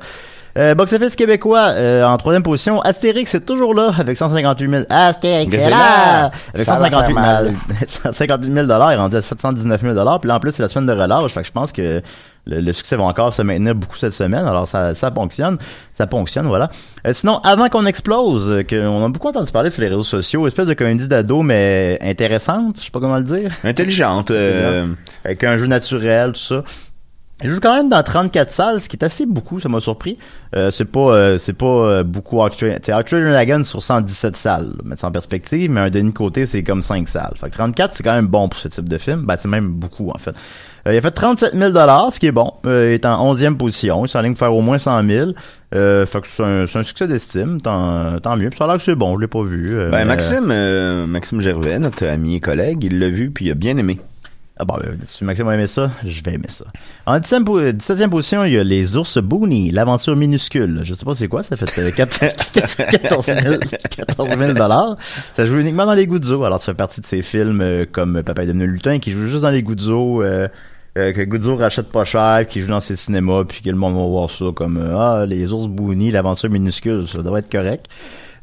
Euh, Box Office québécois, euh, en troisième position, Astérix est toujours là avec 158 000. Astérix est c'est là! Avec Ça va 158 000, faire mal. 158 000 dollars, rendu à 719 000 dollars. Puis là, en plus, c'est la semaine de relâche. Fait que je pense que le, le succès va encore se maintenir beaucoup cette semaine. Alors, ça, ça fonctionne. Ça fonctionne, voilà. Euh, sinon, avant qu'on explose, euh, que on a beaucoup entendu parler sur les réseaux sociaux, espèce de comédie d'ado, mais intéressante, je sais pas comment le dire. Intelligente. euh, Avec un jeu naturel, tout ça. Il joue quand même dans 34 salles, ce qui est assez beaucoup, ça m'a surpris. Euh, c'est pas euh, c'est pas euh, beaucoup Archer Dragon sur 117 salles, là, mettre ça en perspective, mais un Denis Côté, c'est comme 5 salles. Fait que 34, c'est quand même bon pour ce type de film. Ben, c'est même beaucoup, en fait. Euh, il a fait 37 000 ce qui est bon. Euh, il est en 11e position. Il s'enligne pour faire au moins 100 000. Euh, fait que c'est un, c'est un succès d'estime. Tant, tant mieux. Puis ça a l'air que c'est bon. Je l'ai pas vu. Euh, ben, mais- Maxime, euh, Maxime Gervais, notre ami et collègue, il l'a vu puis il a bien aimé. Ah bon, euh, si Maxime a aimé ça, je vais aimer ça. En 17e, po- 17e position, il y a les ours Booney, l'aventure minuscule. Je sais pas c'est quoi, ça fait euh, 4 14 000 14 000 dollars. Ça joue uniquement dans les Guzzo. Alors, ça fait partie de ces films euh, comme Papa est devenu lutin qui joue juste dans les Guzzo, euh, euh, que Guzzo rachète pas cher, qui joue dans ses cinémas, puis que le monde va voir ça comme ah les ours Booney, l'aventure minuscule, ça doit être correct.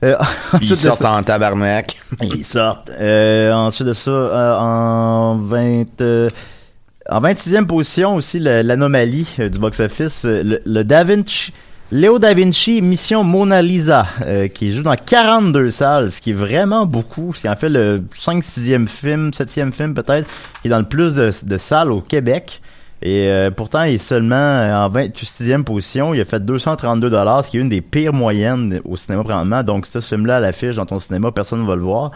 Euh, Ils sortent ça- en tabarnak. ils sortent. Euh, ensuite de ça, euh, en 20... euh, en 26e position aussi, l'anomalie euh, du box-office, le, le Da Vinci... Léo Da Vinci, Mission Mona Lisa, euh, qui joue dans 42 salles, ce qui est vraiment beaucoup. Ce qui en fait le 5 6e film, 7e film peut-être, qui est dans le plus de, de salles au Québec. Et euh, pourtant, il est seulement euh, en 26e position. Il a fait 232 dollars, ce qui est une des pires moyennes au cinéma présentement. Donc, ce film-là à l'affiche dans ton cinéma, personne ne va le voir.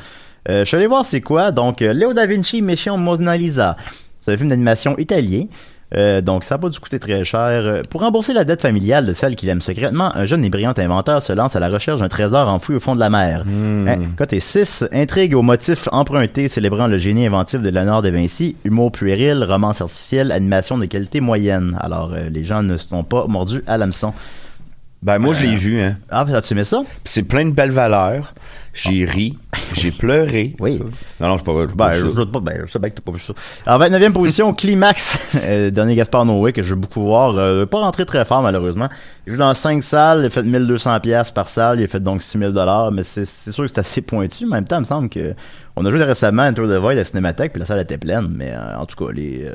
Euh, je suis allé voir c'est quoi? Donc, euh, Léo Da Vinci, Mission Mona Lisa. C'est un film d'animation italien. Euh, donc, ça n'a pas dû coûter très cher. Euh, Pour rembourser la dette familiale de celle qu'il aime secrètement, un jeune et brillant inventeur se lance à la recherche d'un trésor enfoui au fond de la mer. Hein, Côté 6, intrigue au motif emprunté célébrant le génie inventif de Léonard de Vinci, humour puéril, romance artificielle, animation de qualité moyenne. Alors, euh, les gens ne sont pas mordus à l'hameçon. Ben, moi, je l'ai vu, hein. Ah, as-tu aimé ça? Puis c'est plein de belles valeurs. J'ai ri. J'ai pleuré. Oui. Non, non, je pas, Ben, je, je, pas, ben, je sais bien que t'as pas vu ça. En 29e position, Climax, euh, dernier Gaspard Noé, que je veux beaucoup voir. Euh, pas rentré très fort, malheureusement. Il joue dans 5 salles, il a fait 1200 pièces par salle, il a fait donc 6000 dollars, mais c'est c'est sûr que c'est assez pointu. Mais en même temps, il me semble que on a joué récemment à Tour de Void à la Cinémathèque, puis la salle était pleine, mais euh, en tout cas, les...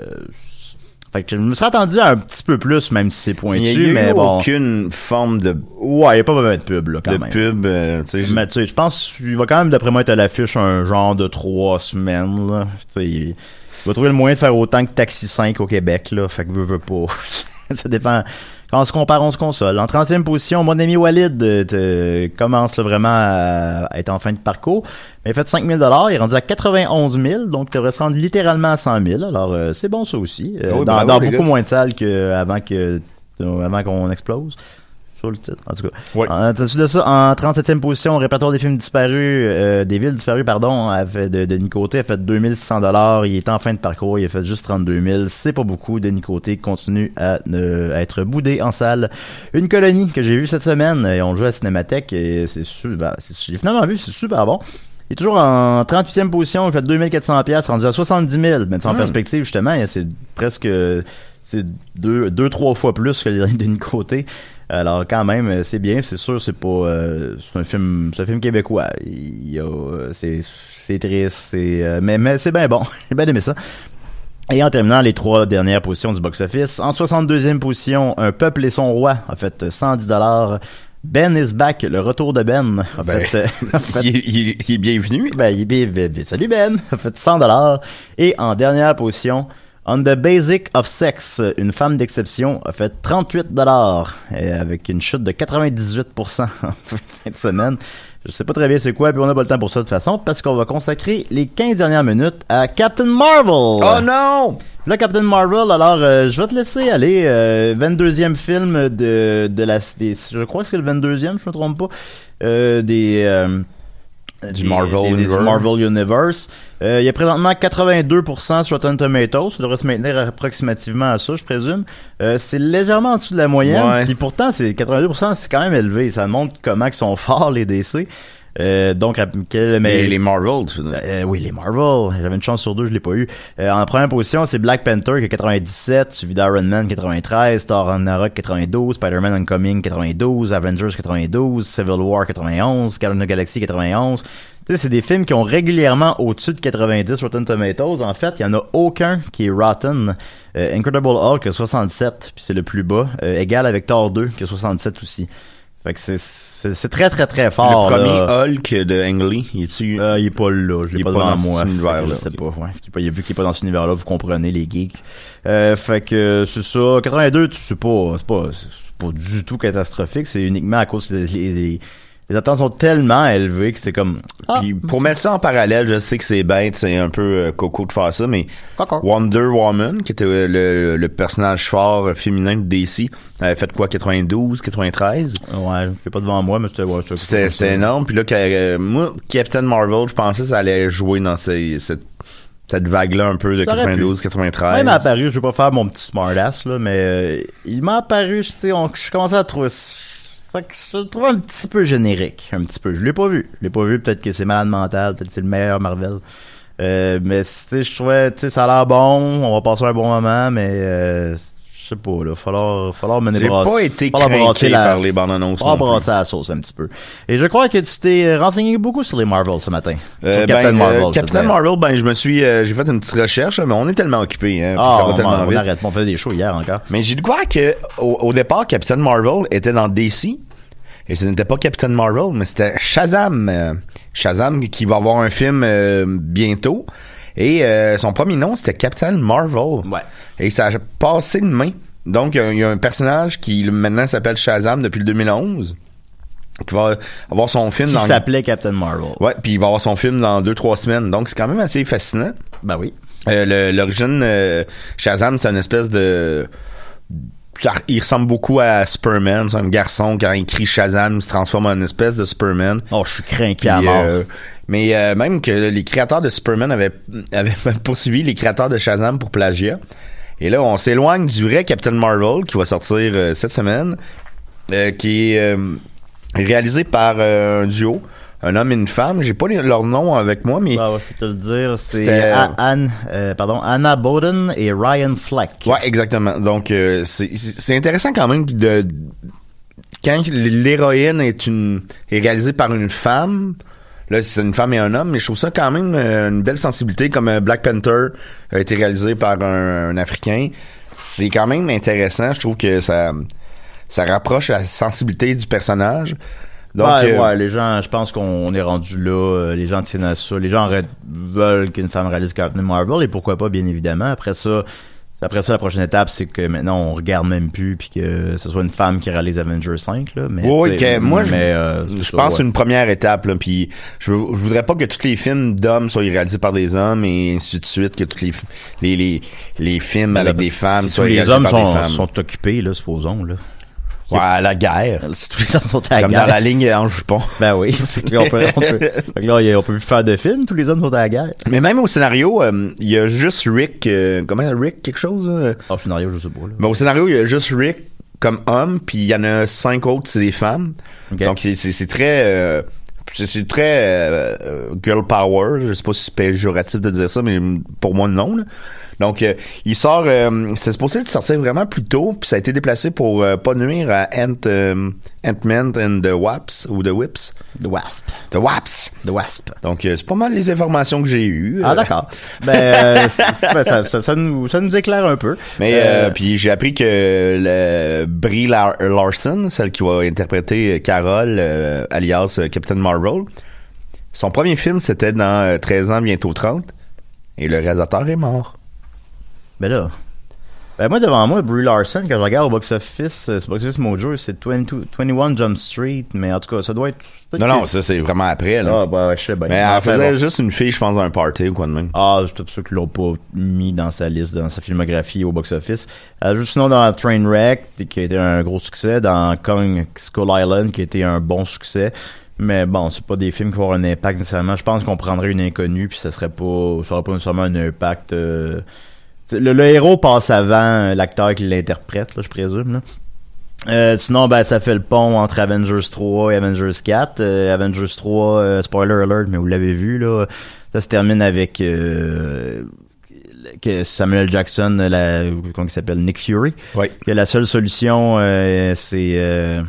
fait que je me serais attendu à un petit peu plus, même si c'est pointu, Il y a eu mais bon... aucune forme de, Ouais, il n'y a pas vraiment de pub, là, quand de même. pub. euh, tu sais, Mais tu sais, je pense qu'il va quand même, d'après moi, être à l'affiche un genre de trois semaines. Là. Tu sais, il, il va trouver le moyen de faire autant que Taxi 5 au Québec. Là, fait que veut, veut pas. Ça dépend. Quand on se compare, on se console. En 30e position, mon ami Walid euh, commence là, vraiment à, à être en fin de parcours. Mais il fait 5 000 Il est rendu à 91 000 donc il devrait se rendre littéralement à 100 000 Alors, euh, c'est bon ça aussi. Euh, Ah oui, dans bravo, dans les beaucoup gars. moins de salles qu'avant que, avant qu'on explose sur le titre, en tout cas. En, de ça, en 37e position, au répertoire des films disparus, euh, des villes disparues, pardon, a fait de, de Nicoté a fait 2600 dollars. Il est en fin de parcours, il a fait juste 32 000. C'est pas beaucoup. De Nicoté continue à, ne- à être boudé en salle. Une colonie que j'ai vue cette semaine, et on joue à Cinémathèque, et c'est super, c'est- j'ai finalement vu, c'est super bon. Il est toujours en 38e position, il fait 2400 pièces, rendu à 70 000. Mais en Hmm. perspective, justement, c'est presque, c'est deux, deux, trois fois plus que les derniers de Nicoté. Alors quand même, c'est bien, c'est sûr, c'est pas, euh, c'est un film, c'est un film québécois. Il y a, c'est, c'est triste, c'est, euh, mais, mais c'est bien bon. J'ai bien aimé ça. Et en terminant les trois dernières positions du box-office, en 62e position, Un peuple et son roi a fait 110 dollars. Ben is back, le retour de Ben. A Ben, fait, euh, fait- il, est- il est- il est bienvenu. ben, il est bien- bien- bien- salut Ben, a fait 100 dollars. Et en dernière position, On the Basic of Sex, une femme d'exception a fait 38 dollars avec une chute de 98% en fin de semaine. Je sais pas très bien c'est quoi, puis on n'a pas le temps pour ça de toute façon, parce qu'on va consacrer les 15 dernières minutes à Captain Marvel. Oh non! Là, Captain Marvel, alors euh, je vais te laisser aller. Euh, 22e film de, de la... Des, je crois que c'est le 22e, je me trompe pas. Euh, des... euh, Du des- Marvel des- des- du Universe. Marvel Universe. Euh, il y a présentement 82% sur Rotten Tomatoes. Ça devrait se maintenir approximativement à ça, je présume. Euh, c'est légèrement en dessous de la moyenne. Ouais. Puis pourtant, c'est 82%, c'est quand même élevé. Ça montre comment ils sont forts, les DC. Euh, donc, quel. Mais les Marvel. Euh, oui, les Marvel. J'avais une chance sur deux, je l'ai pas eu. Euh, en première position, c'est Black Panther qui a 97, suivi d'Iron Man 93, Thor Ragnarok 92, Spider-Man Homecoming 92, Avengers 92, Civil War 91, Guardians of the Galaxy 91. Tu sais, c'est des films qui ont régulièrement au-dessus de 90 Rotten Tomatoes. En fait, il y en a aucun qui est rotten. Euh, Incredible Hulk a 67, puis c'est le plus bas, euh, égal avec Thor 2 qui a 67 aussi. Fait que c'est- c'est c'est très très très fort. le premier là. Hulk de Ang Lee, il est-tu... Euh, il est pas là, je l'ai pas pas devant dans moi. cet que Je sais pas, ouais. Qu'il est pas- Il a vu qu'il est pas dans cet univers-là, vous comprenez les geeks. Euh, fait que c'est ça. 82, tu sais pas, c'est pas, c'est pas du tout catastrophique. C'est uniquement à cause que les, les, attentes sont tellement élevées que c'est comme. Ah, Puis pour mettre ça en parallèle, je sais que c'est bête, c'est un peu euh, coco de faire ça, mais Coco. Wonder Woman, qui était euh, le, le personnage fort euh, féminin de DC, avait fait quoi, 92, 93? ouais, je l'ai pas devant moi, mais c'était ouais, C'était c'était énorme. Puis là, euh, moi, Captain Marvel, je pensais que ça allait jouer dans ces, cette, cette vague-là un peu de Ça aurait pu. 92, 93. Même apparu, je vais pas faire mon petit smartass, là, mais il m'a apparu, je commençais à trouver ça je le trouvais un petit peu générique, un petit peu. Je l'ai pas vu, je l'ai pas vu. Peut-être que c'est malade mental, peut-être que c'est le meilleur Marvel. Euh, mais je trouvais, tu sais, ça a l'air bon, on va passer un bon moment, mais euh, sais pas, là, falloir, falloir mener J'ai brasser- pas été craqué la- par les bandes annonces. falloir brasser la sauce un petit peu. Et je crois que tu t'es euh, renseigné beaucoup sur les Marvel ce matin. Euh, sur ben, Captain euh, Marvel. je veux Captain. Marvel, ben, je me suis, euh, j'ai fait une petite recherche, mais on est tellement occupés, hein, Ah, ça va on, tellement on arrête, on fait des shows hier encore. Mais j'ai découvert que, au, au départ, Captain Marvel était dans DC. Et ce n'était pas Captain Marvel, mais c'était Shazam. euh, Shazam qui va avoir un film euh, bientôt. Et euh, son premier nom, c'était Captain Marvel. Ouais. Et ça a passé de main. Donc, il y a- il y, a un personnage qui maintenant s'appelle Shazam depuis le 2011. Qui va avoir son film Qui dans... s'appelait Captain Marvel. Ouais, puis il va avoir son film dans deux, trois semaines. Donc, c'est quand même assez fascinant. Ben oui. Euh, L'origine euh, Shazam, c'est une espèce de. ça- il ressemble beaucoup à Superman. C'est un garçon, quand il crie Shazam, il se transforme en une espèce de Superman. Oh, je suis craqué à mort. euh, mais euh, même que les créateurs de Superman avaient, avaient poursuivi les créateurs de Shazam pour plagiat. Et là, on s'éloigne du vrai Captain Marvel qui va sortir euh, cette semaine, euh, qui est réalisé par un duo, un homme et une femme. J'ai pas les- leur nom avec moi, mais Ben, ouais, je peux te le dire, c'est Anne, euh, pardon, Anna Bowden et Ryan Fleck. Ouais, exactement. Donc, euh, c'est c'est intéressant quand même de quand l'héroïne est une est réalisée par une femme. Là, c'est une femme et un homme, mais je trouve ça quand même euh, une belle sensibilité, comme euh, Black Panther a été réalisé par un, un Africain. C'est quand même intéressant. Je trouve que ça ça rapproche la sensibilité du personnage. Donc, ouais, euh, ouais, les gens, je pense qu'on est rendu là, les gens tiennent à ça, les gens veulent qu'une femme réalise Captain Marvel, et pourquoi pas, bien évidemment. Après ça, après ça, la prochaine étape, c'est que maintenant, on regarde même plus, puis que ce soit une femme qui réalise Avengers 5, là. Mais, Oui, que moi, je, mais, euh, je ça, pense ouais. une première étape, là, puis je, je voudrais pas que tous les films d'hommes soient réalisés par des hommes et ainsi de suite, que tous les, les, les, les films Ben là, avec des femmes soient les réalisés hommes par sont, des femmes. sont occupés, là, supposons, là. Ouais, à la guerre. Tous les hommes sont à la Comme guerre. dans la ligne en jupon. Ben oui. Fait que là, on peut, on peut, fait que là, on peut plus faire de films, tous les hommes sont à la guerre. Mais même au scénario, euh, il y a juste Rick, euh, comment Rick quelque chose? euh? Ah, scénario, je sais pas, là. Mais au scénario, il y a juste Rick comme homme, puis il y en a cinq autres, c'est des femmes. Ok. Donc c'est très euh, c'est très euh, euh, girl power. Je sais pas si c'est péjoratif de dire ça, mais pour moi non. là. Donc euh, il sort, euh, c'était supposé de sortir vraiment plus tôt, puis ça a été déplacé pour euh, pas nuire à Ant euh, Ant-Man and the Waps ou the Whips, The Wasp. the Waps. The Wasp. Donc c'est pas mal les informations que j'ai eues. Ah, d'accord. Ben, c'est- c'est- ben, ça, ça, ça nous, ça nous éclaire un peu. Mais puis j'ai appris que le Brie Lar- Larson, celle qui va interpréter Carol, alias Captain Marvel, son premier film c'était dans euh, 13 ans bientôt 30 et le réalisateur est mort. Ben là. Ben moi, devant moi, Brie Larson, quand je regarde au box-office, euh, c'est Box Office Mojo, c'est 22 21 Jump Street, mais en tout cas, ça doit être... Non non, ça c'est vraiment après là. Ah, ben, je sais bien. Mais elle Enfin, faisait bon. juste une fille, je pense, dans un party ou quoi de même. Ah, je suis sûr qu'ils l'ont pas mis dans sa liste, dans sa filmographie au box-office. Euh, juste sinon dans Trainwreck, qui a été un gros succès, dans Kong Skull Island, qui a été un bon succès. Mais bon, c'est pas des films qui vont avoir un impact nécessairement. Je pense qu'on prendrait une inconnue, puis ça serait pas, ça aurait pas nécessairement un impact. euh, le, le héros passe avant l'acteur qui l'interprète, là, je présume. Là. Euh, sinon, ben, ça fait le pont entre Avengers 3 et Avengers 4. Euh, Avengers 3, euh, spoiler alert, mais vous l'avez vu, là, ça se termine avec euh, que Samuel Jackson, la, comment il s'appelle, Nick Fury. Oui. Que la seule solution, euh, c'est euh,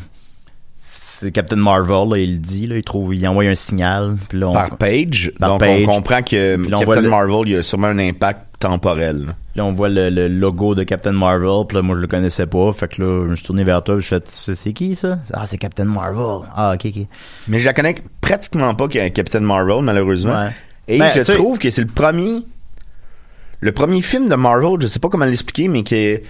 c'est Captain Marvel, là, il le dit, là, il trouve, il envoie un signal, puis là, on, Par page, Par donc page. on comprend que Captain Marvel, il y a sûrement un impact temporel. là. On voit le, le logo de Captain Marvel. Puis là, moi, je le connaissais pas. Fait que là, je me suis tourné vers toi. puis Je fais, c'est qui ça? Ah, c'est Captain Marvel. Ah, ok, ok. Mais je la connais pratiquement pas Captain Marvel, malheureusement. Ouais. Et Ben, je trouve que c'est le premier. Le premier film de Marvel, je sais pas comment l'expliquer, mais que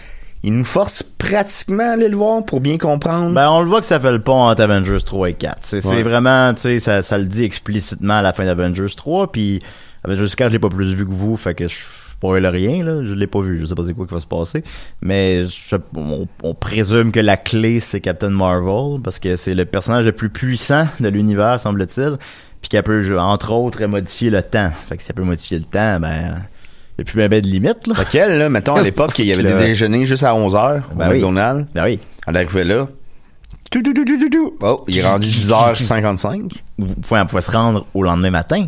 il nous force pratiquement à aller le voir pour bien comprendre. Ben, on le voit que ça fait le pont entre Avengers 3 et 4. C'est c'est Ouais. vraiment, tu sais, ça, ça le dit explicitement à la fin d'Avengers 3. Puis Avengers 4, je l'ai pas plus vu que vous. Fait que je spoil rien, là. Je l'ai pas vu. Je sais pas c'est quoi qui va se passer. Mais je- on, on présume que la clé, c'est Captain Marvel. Parce que c'est le personnage le plus puissant de l'univers, semble-t-il. Puis qu'elle peut, entre autres, modifier le temps. Fait que si elle peut modifier le temps, ben Il y a plus ben, ben de limite, là. Qu'elle, là, mettons, à l'époque, il y avait des déjeuners juste à 11h au Ben oui. McDonald's. Ben oui. Elle arrivait là. Tout, tout, tout, tout, tout, tout. Oh, il est rendu 10h55. Vous pouvez, on pouvait se rendre au lendemain matin.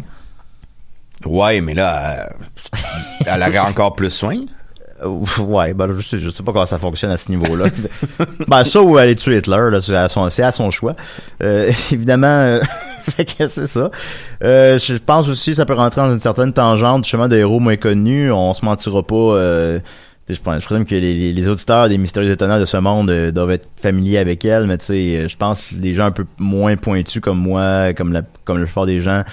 Ouais, mais là, euh, elle aurait encore plus soin. Euh, Ouais, ben, je sais, je sais pas comment ça fonctionne à ce niveau-là. ben, ça ou aller tuer Hitler, c'est à son, choix. Euh, évidemment, euh, fait c'est ça. Euh, je pense aussi que ça peut rentrer dans une certaine tangente, justement, de héros moins connus. On se mentira pas, je pense, je présume que les, les- auditeurs des Mystérieux Étonnants de ce monde doivent être familiers avec elle, mais tu sais, je pense que les gens un peu moins pointus comme moi, comme la, comme la plupart des gens,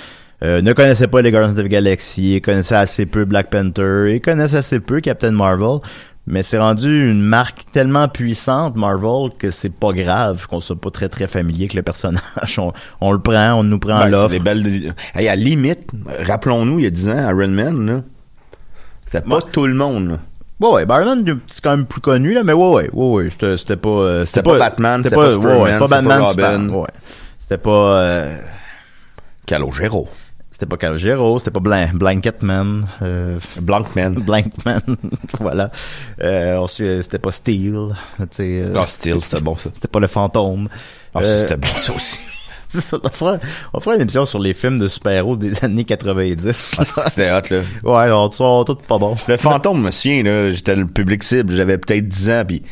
euh, ne connaissaient pas les Guardians of the Galaxy, ils connaissaient assez peu Black Panther, ils connaissent assez peu Captain Marvel, mais c'est rendu une marque tellement puissante, Marvel, que c'est pas grave qu'on soit pas très très familier avec le personnage. On, on le prend, on nous prend Ben, c'est l'offre. des belles... Hey, à la limite, rappelons-nous, il y a 10 ans, Iron Man, là, c'était pas tout le monde, là. Ouais, ouais, Batman, c'est quand même plus connu, là, mais ouais, ouais, ouais, ouais, c'était, c'était pas, euh, C'était pas Batman, c'était c'était pas ouais, c'était pas c'était Batman, pas Superman, Robin. ouais. C'était pas, euh, Calogero. C'était pas Calogero, c'était pas Blan- Blanket Man, euh, Blankman. Blankman, voilà. Euh, ensuite, c'était pas Steel, euh, Ah, Steel, c'était bon, ça. C'était pas le fantôme. Ah, Euh, c'était bon, ça aussi. ça, on fera, on fera une émission sur les films de super-héros des années 90. Ah, c'était hot, là. ouais, on sont tous pas bons. Le fantôme, me souviens, là, j'étais le public cible, j'avais peut-être 10 ans, puis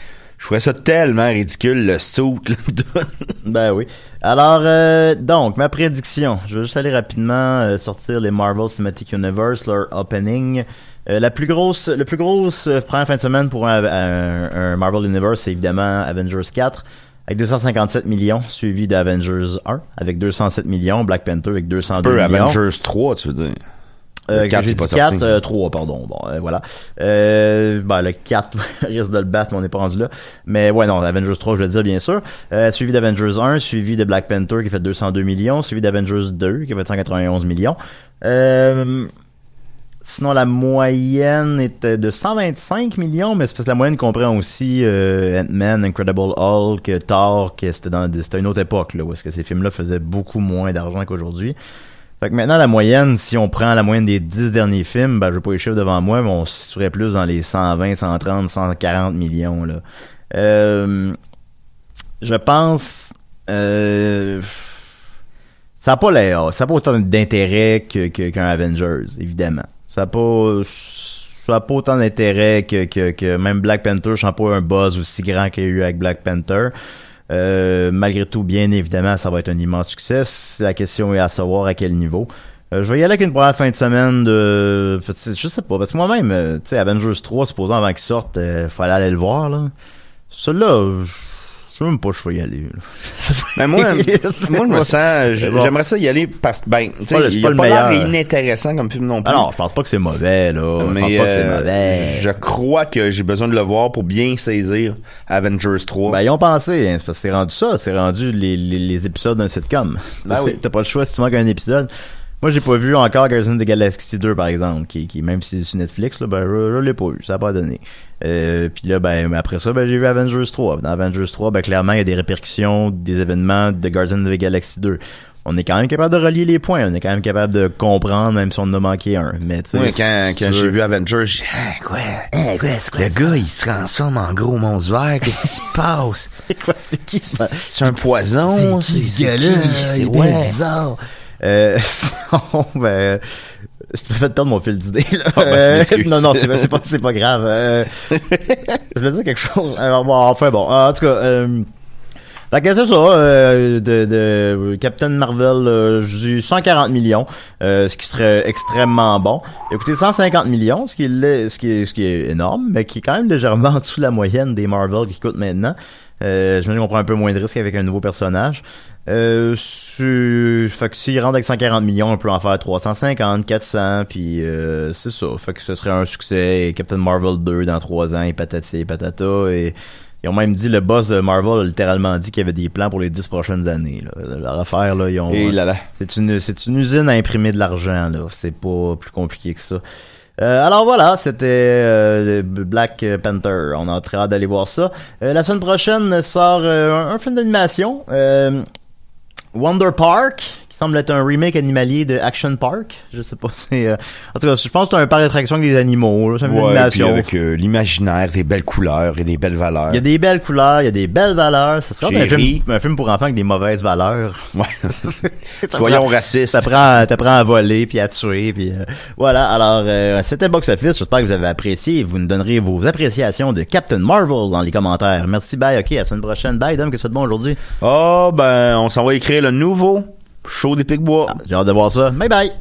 trouvais ça tellement ridicule, le là. Ben oui. Alors, euh, donc, ma prédiction. Je vais juste aller rapidement euh, sortir les Marvel Cinematic Universe, leur opening. Euh, la plus grosse, le plus grosse euh, première fin de semaine pour un, un- un Marvel Universe, c'est évidemment Avengers 4 avec 257 millions, suivi d'Avengers 1 avec 207 millions, Black Panther avec 202 Peu millions. Avengers 3, tu veux dire. Euh, Le 4 j'ai est pas dit 4, sorti. euh, 3, pardon. Bon, euh, voilà. Euh, ben, le 4 risque de le battre, mais on n'est pas rendu là. Mais ouais, non, Avengers 3, je veux dire, bien sûr. Euh, suivi d'Avengers 1, suivi de Black Panther qui fait 202 millions, suivi d'Avengers 2 qui fait 191 millions. Euh, sinon, la moyenne était de 125 millions, mais c'est parce que la moyenne comprend aussi euh, Ant-Man, Incredible Hulk, Thor, que c'était dans c'était une autre époque, là, où est-ce que ces films-là faisaient beaucoup moins d'argent qu'aujourd'hui. Fait que maintenant, la moyenne, si on prend la moyenne des 10 derniers films, ben, je pas les chiffres devant moi, mais on serait plus dans les 120, 130, 140 millions, là. Euh, je pense, euh, ça n'a pas l'air, ça a pas autant d'intérêt que, que- qu'un Avengers, évidemment. Ça a pas, ça a pas autant d'intérêt que, que, que même Black Panther, je sens pas un buzz aussi grand qu'il y a eu avec Black Panther. Euh, malgré tout, bien évidemment, ça va être un immense succès. La question est à savoir à quel niveau. Euh, je vais y aller avec une première fin de semaine de... Je sais pas, parce que moi-même, euh, tu sais, Avengers 3, supposons avant qu'il sorte, euh, fallait aller le voir, là. Celui-là, je sais même pas, je vais y aller. là. Mais moi, C'est moi, je me sens, j'aimerais ça y aller parce que, ben, tu sais, il pas pas l'air meilleur. inintéressant comme film non plus. Ah non, je pense pas que c'est mauvais, là. je pense pas que c'est euh, mauvais. je crois que j'ai besoin de le voir pour bien saisir Avengers 3. Ben, ils ont pensé, hein, c'est parce que c'est rendu ça, c'est rendu les, les, les épisodes d'un sitcom. Ben oui. T'as pas le choix si tu manques un épisode. Moi, j'ai pas vu encore Guardians of the Galaxy 2, par exemple, qui, qui même si c'est sur Netflix, là, ben, je, je l'ai pas vu, ça a pas donné. Euh, puis là, ben, après ça, ben, j'ai vu Avengers 3. Dans Avengers 3, ben, clairement, il y a des répercussions des événements de Guardians of the Galaxy 2. On est quand même capable de relier les points, on est quand même capable de comprendre, même si on en a manqué un. Mais, tu sais, Ouais, quand, quand j'ai vu Avengers, j'ai dit, ah, quoi? le gars, il se transforme en gros monstre vert. Qu'est-ce qui se passe? C'est quoi, c'est qui? C'est un poison? C'est qui C'est ce gars-là? C'est- bizarre. Euh, sinon, ben, je me perdre mon fil d'idée, là. Ah, ben, Euh, non, non, c'est c'est pas, c'est pas grave. Euh, je voulais dire quelque chose. Alors, bon, enfin, bon. En tout cas, euh, fait que c'est ça, euh, de, de Captain Marvel, euh, j'ai 140 millions, euh, ce qui serait extrêmement bon. Écoutez, 150 millions, ce qui est, ce qui est, ce qui est énorme, mais qui est quand même légèrement en dessous de la moyenne des Marvel qui coûtent maintenant. Euh, je me dis qu'on prend un peu moins de risques avec un nouveau personnage. Euh, fait que s'il rentre avec 140 millions, on peut en faire 350, 400, puis euh, c'est ça. Fait que ce serait un succès. Et Captain Marvel 2 dans 3 ans, et patati et patata. Et ils ont même dit, le boss de Marvel a littéralement dit qu'il y avait des plans pour les 10 prochaines années. Là. Leur affaire, là, ils ont... Et là là. C'est une, c'est une usine à imprimer de l'argent, là. C'est pas plus compliqué que ça. Euh, alors voilà, c'était euh, Black Panther. On a très hâte d'aller voir ça. Euh, la semaine prochaine sort euh, un, un film d'animation. Euh, Wonder Park, qui semble être un remake animalier de Action Park. Je sais pas, c'est... euh, en tout cas, je pense que c'est un parc d'attraction avec des animaux. là. C'est une Ouais, puis animation. avec euh, l'imaginaire, des belles couleurs et des belles valeurs. Il y a des belles couleurs, il y a des belles valeurs. Ce serait un film, un film pour enfants avec des mauvaises valeurs. Ouais. Soyons racistes. T'apprends, t'apprends à voler puis à tuer puis euh, voilà. Alors euh, c'était Box Office. J'espère que vous avez apprécié. Vous nous donnerez vos appréciations de Captain Marvel dans les commentaires. Merci. Bye. Ok. À la semaine prochaine. Bye. Dom. Que c'est de bon aujourd'hui. Oh, ben, on s'en va écrire le nouveau show des Picbois. J'ai hâte de voir ça. Bye bye.